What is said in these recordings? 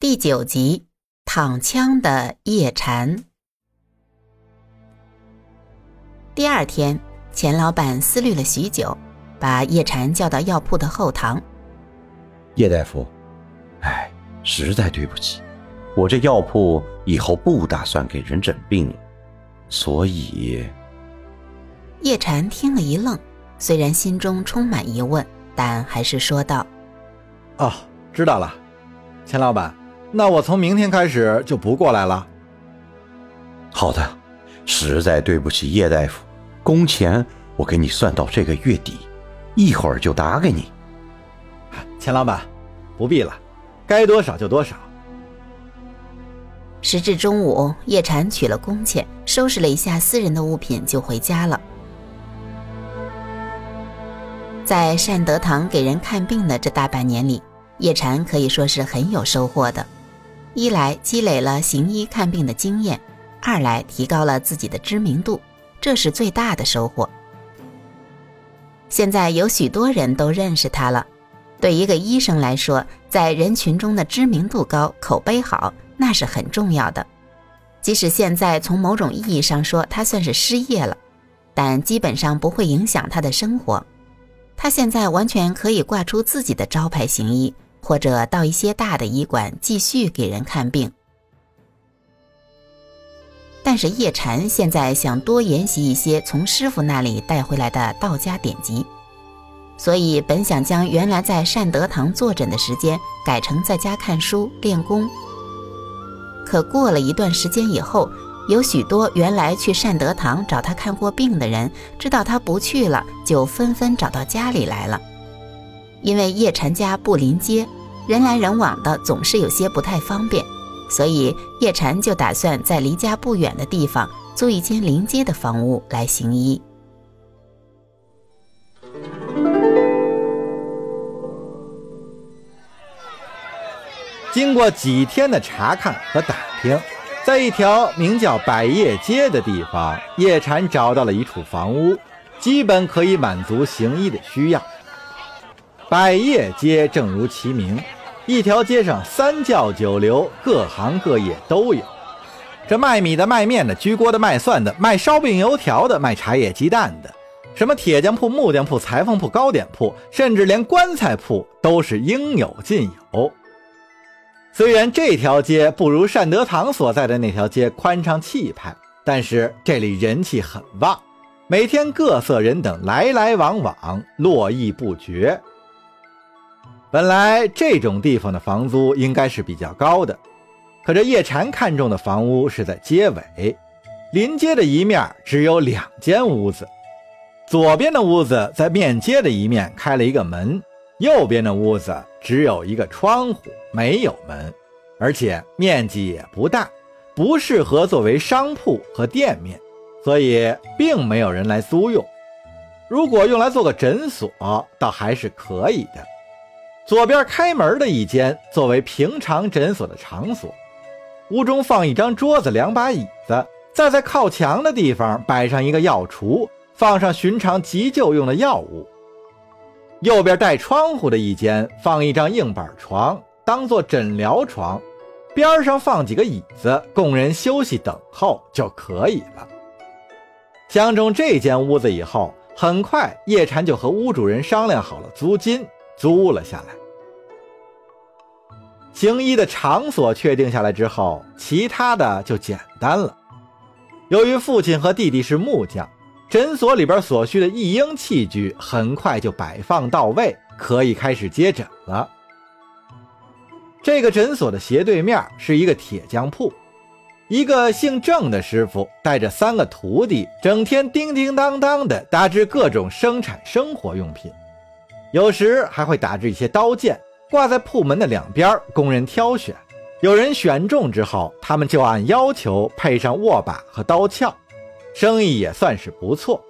第九集，躺枪的叶禅。第二天，钱老板思虑了许久，把叶禅叫到药铺的后堂。叶大夫，哎，实在对不起，我这药铺以后不打算给人诊病了，所以……叶禅听了一愣，虽然心中充满疑问，但还是说道：“哦，知道了，钱老板。”那我从明天开始就不过来了。好的，实在对不起叶大夫，工钱我给你算到这个月底，一会儿就打给你。钱老板，不必了，该多少就多少。时至中午，叶禅取了工钱，收拾了一下私人的物品，就回家了。在善德堂给人看病的这大半年里，叶禅可以说是很有收获的。一来积累了行医看病的经验，二来提高了自己的知名度，这是最大的收获。现在有许多人都认识他了。对一个医生来说，在人群中的知名度高、口碑好，那是很重要的。即使现在从某种意义上说他算是失业了，但基本上不会影响他的生活。他现在完全可以挂出自己的招牌行医。或者到一些大的医馆继续给人看病，但是叶禅现在想多研习一些从师傅那里带回来的道家典籍，所以本想将原来在善德堂坐诊的时间改成在家看书练功。可过了一段时间以后，有许多原来去善德堂找他看过病的人，知道他不去了，就纷纷找到家里来了。因为叶禅家不临街，人来人往的，总是有些不太方便，所以叶禅就打算在离家不远的地方租一间临街的房屋来行医。经过几天的查看和打听，在一条名叫百叶街的地方，叶禅找到了一处房屋，基本可以满足行医的需要。百业街正如其名，一条街上三教九流、各行各业都有。这卖米的、卖面的、居锅的、卖蒜的、卖烧饼油条的、卖茶叶鸡蛋的，什么铁匠铺、木匠铺、裁缝铺、糕点铺，甚至连棺材铺都是应有尽有。虽然这条街不如善德堂所在的那条街宽敞气派，但是这里人气很旺，每天各色人等来来往往，络绎不绝。本来这种地方的房租应该是比较高的，可这叶禅看中的房屋是在街尾，临街的一面只有两间屋子，左边的屋子在面街的一面开了一个门，右边的屋子只有一个窗户，没有门，而且面积也不大，不适合作为商铺和店面，所以并没有人来租用。如果用来做个诊所，倒还是可以的。左边开门的一间作为平常诊所的场所，屋中放一张桌子、两把椅子，再在靠墙的地方摆上一个药橱，放上寻常急救用的药物。右边带窗户的一间放一张硬板床，当做诊疗床，边上放几个椅子，供人休息等候就可以了。相中这间屋子以后，很快叶禅就和屋主人商量好了租金，租了下来。行医的场所确定下来之后，其他的就简单了。由于父亲和弟弟是木匠，诊所里边所需的一应器具很快就摆放到位，可以开始接诊了。这个诊所的斜对面是一个铁匠铺，一个姓郑的师傅带着三个徒弟，整天叮叮当当的打制各种生产生活用品，有时还会打制一些刀剑。挂在铺门的两边，供人挑选。有人选中之后，他们就按要求配上握把和刀鞘，生意也算是不错。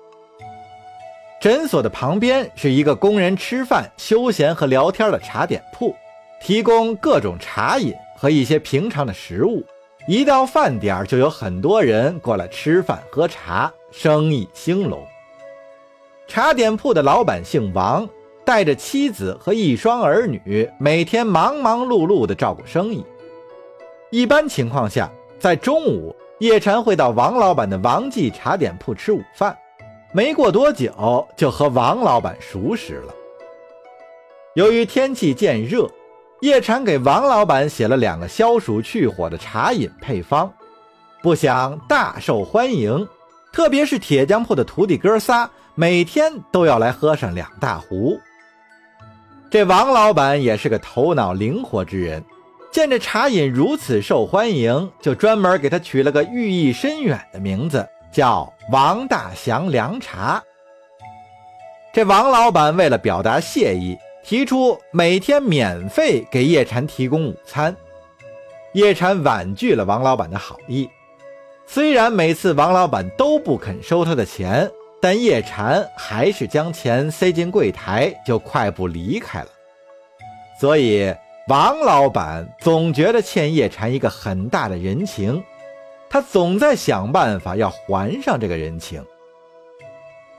诊所的旁边是一个供人吃饭、休闲和聊天的茶点铺，提供各种茶饮和一些平常的食物。一到饭点，就有很多人过来吃饭喝茶，生意兴隆。茶点铺的老板姓王。带着妻子和一双儿女，每天忙忙碌碌地照顾生意。一般情况下，在中午，叶禅会到王老板的王记茶点铺吃午饭，没过多久就和王老板熟识了。由于天气渐热，叶禅给王老板写了两个消暑去火的茶饮配方，不想大受欢迎。特别是铁匠铺的徒弟哥仨，每天都要来喝上两大壶。这王老板也是个头脑灵活之人，见这茶饮如此受欢迎，就专门给他取了个寓意深远的名字，叫王大祥凉茶。这王老板为了表达谢意，提出每天免费给叶禅提供午餐。叶禅婉拒了王老板的好意。虽然每次王老板都不肯收他的钱，但叶禅还是将钱塞进柜台，就快步离开了。所以王老板总觉得欠叶禅一个很大的人情，他总在想办法要还上这个人情。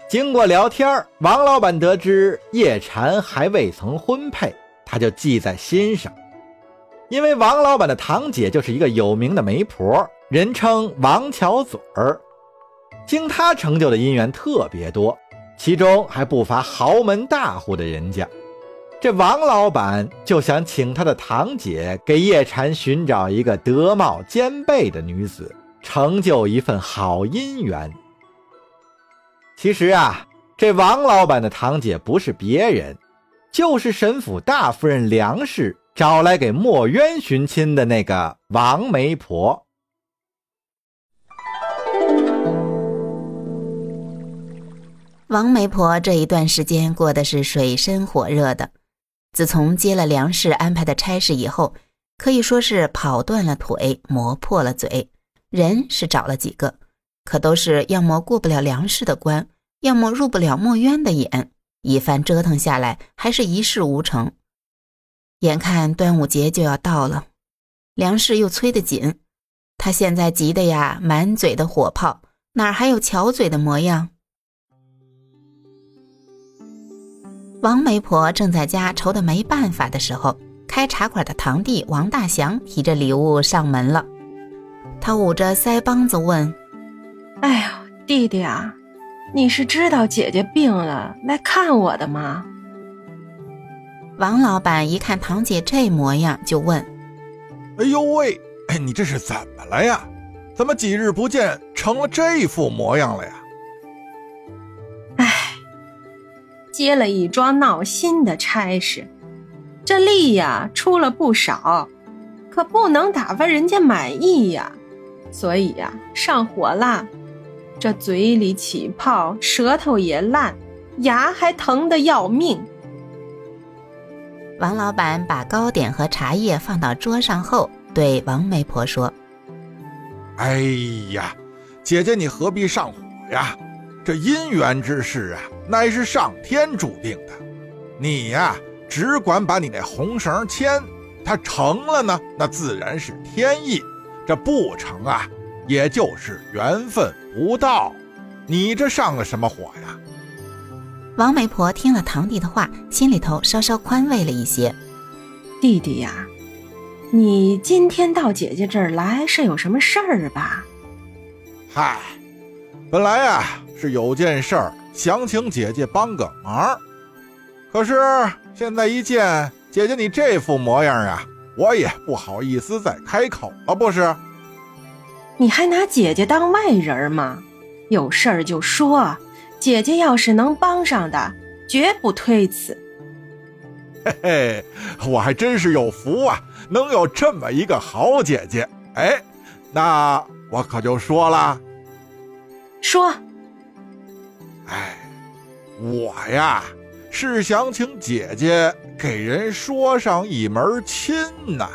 经过聊天，王老板得知叶禅还未曾婚配，他就记在心上，因为王老板的堂姐就是一个有名的媒婆。人称王巧嘴儿，经他成就的姻缘特别多，其中还不乏豪门大户的人家。这王老板就想请他的堂姐给叶禅寻找一个德貌兼备的女子，成就一份好姻缘。其实啊，这王老板的堂姐不是别人，就是沈府大夫人梁氏找来给墨渊寻亲的那个王媒婆。王媒婆这一段时间过的是水深火热的。自从接了梁氏安排的差事以后，可以说是跑断了腿，磨破了嘴。人是找了几个，可都是要么过不了梁氏的关，要么入不了墨渊的眼。一番折腾下来，还是一事无成。眼看端午节就要到了，梁氏又催得紧，他现在急得呀，满嘴的火泡，哪还有巧嘴的模样？王媒婆正在家愁得没办法的时候，开茶馆的堂弟王大祥提着礼物上门了。他捂着腮帮子问：“哎呀，弟弟啊，你是知道姐姐病了来看我的吗？”王老板一看堂姐这模样，就问：“哎呦喂，哎，你这是怎么了呀？怎么几日不见，成了这副模样了呀？”接了一桩闹心的差事，这力呀出了不少，可不能打发人家满意呀，所以呀上火啦，这嘴里起泡，舌头也烂，牙还疼得要命。王老板把糕点和茶叶放到桌上后，对王媒婆说：“哎呀，姐姐你何必上火呀？”这姻缘之事啊，乃是上天注定的。你呀，只管把你那红绳牵，它成了呢，那自然是天意；这不成啊，也就是缘分不到。你这上了什么火呀？王媒婆听了堂弟的话，心里头稍稍宽慰了一些。弟弟呀，你今天到姐姐这儿来是有什么事儿吧？嗨，本来呀。是有件事儿想请姐姐帮个忙，可是现在一见姐姐你这副模样啊，我也不好意思再开口了，不是？你还拿姐姐当外人吗？有事儿就说，姐姐要是能帮上的，绝不推辞。嘿嘿，我还真是有福啊，能有这么一个好姐姐。哎，那我可就说了，说。哎，我呀是想请姐姐给人说上一门亲呐。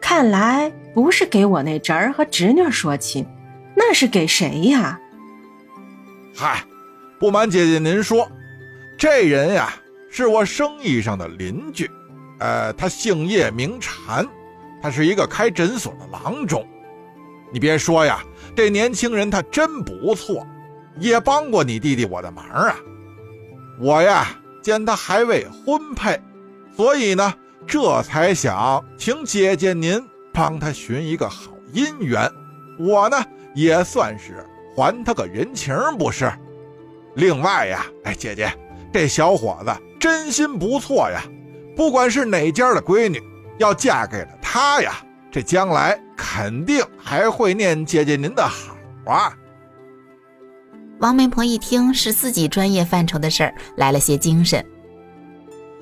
看来不是给我那侄儿和侄女说亲，那是给谁呀？嗨，不瞒姐姐您说，这人呀是我生意上的邻居，呃，他姓叶名禅，他是一个开诊所的郎中。你别说呀，这年轻人他真不错。也帮过你弟弟我的忙啊！我呀见他还未婚配，所以呢，这才想请姐姐您帮他寻一个好姻缘，我呢也算是还他个人情，不是？另外呀，哎，姐姐，这小伙子真心不错呀，不管是哪家的闺女，要嫁给了他呀，这将来肯定还会念姐姐您的好啊。王媒婆一听是自己专业范畴的事儿，来了些精神。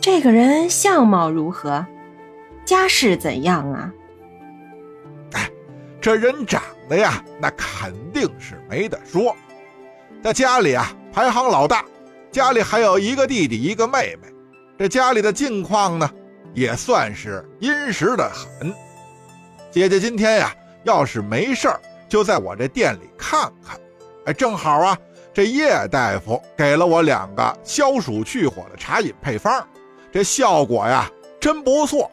这个人相貌如何？家世怎样啊？哎，这人长得呀，那肯定是没得说。在家里啊，排行老大，家里还有一个弟弟，一个妹妹。这家里的境况呢，也算是殷实的很。姐姐今天呀，要是没事儿，就在我这店里看看。哎，正好啊。这叶大夫给了我两个消暑去火的茶饮配方，这效果呀真不错。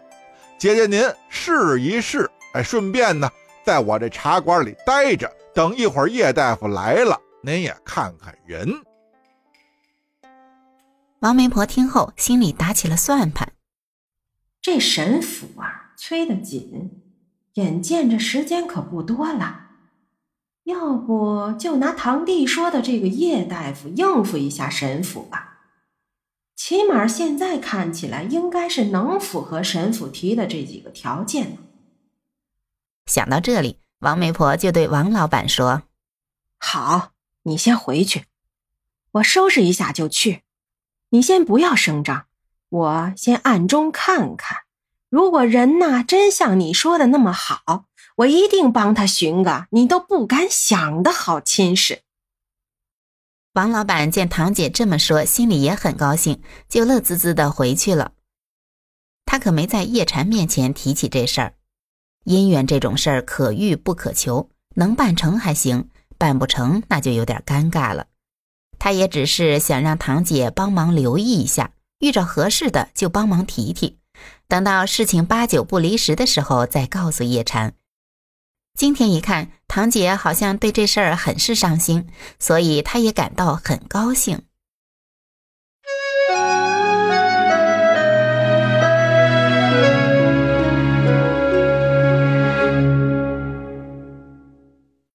姐姐您试一试，哎，顺便呢在我这茶馆里待着，等一会儿叶大夫来了，您也看看人。王媒婆听后心里打起了算盘，这神府啊催得紧，眼见着时间可不多了。要不就拿堂弟说的这个叶大夫应付一下沈府吧，起码现在看起来应该是能符合沈府提的这几个条件的。想到这里，王媒婆就对王老板说：“好，你先回去，我收拾一下就去。你先不要声张，我先暗中看看。如果人呐真像你说的那么好。”我一定帮他寻个你都不敢想的好亲事。王老板见堂姐这么说，心里也很高兴，就乐滋滋的回去了。他可没在叶禅面前提起这事儿。姻缘这种事儿可遇不可求，能办成还行，办不成那就有点尴尬了。他也只是想让堂姐帮忙留意一下，遇着合适的就帮忙提提，等到事情八九不离十的时候再告诉叶禅。今天一看，堂姐好像对这事儿很是上心，所以她也感到很高兴。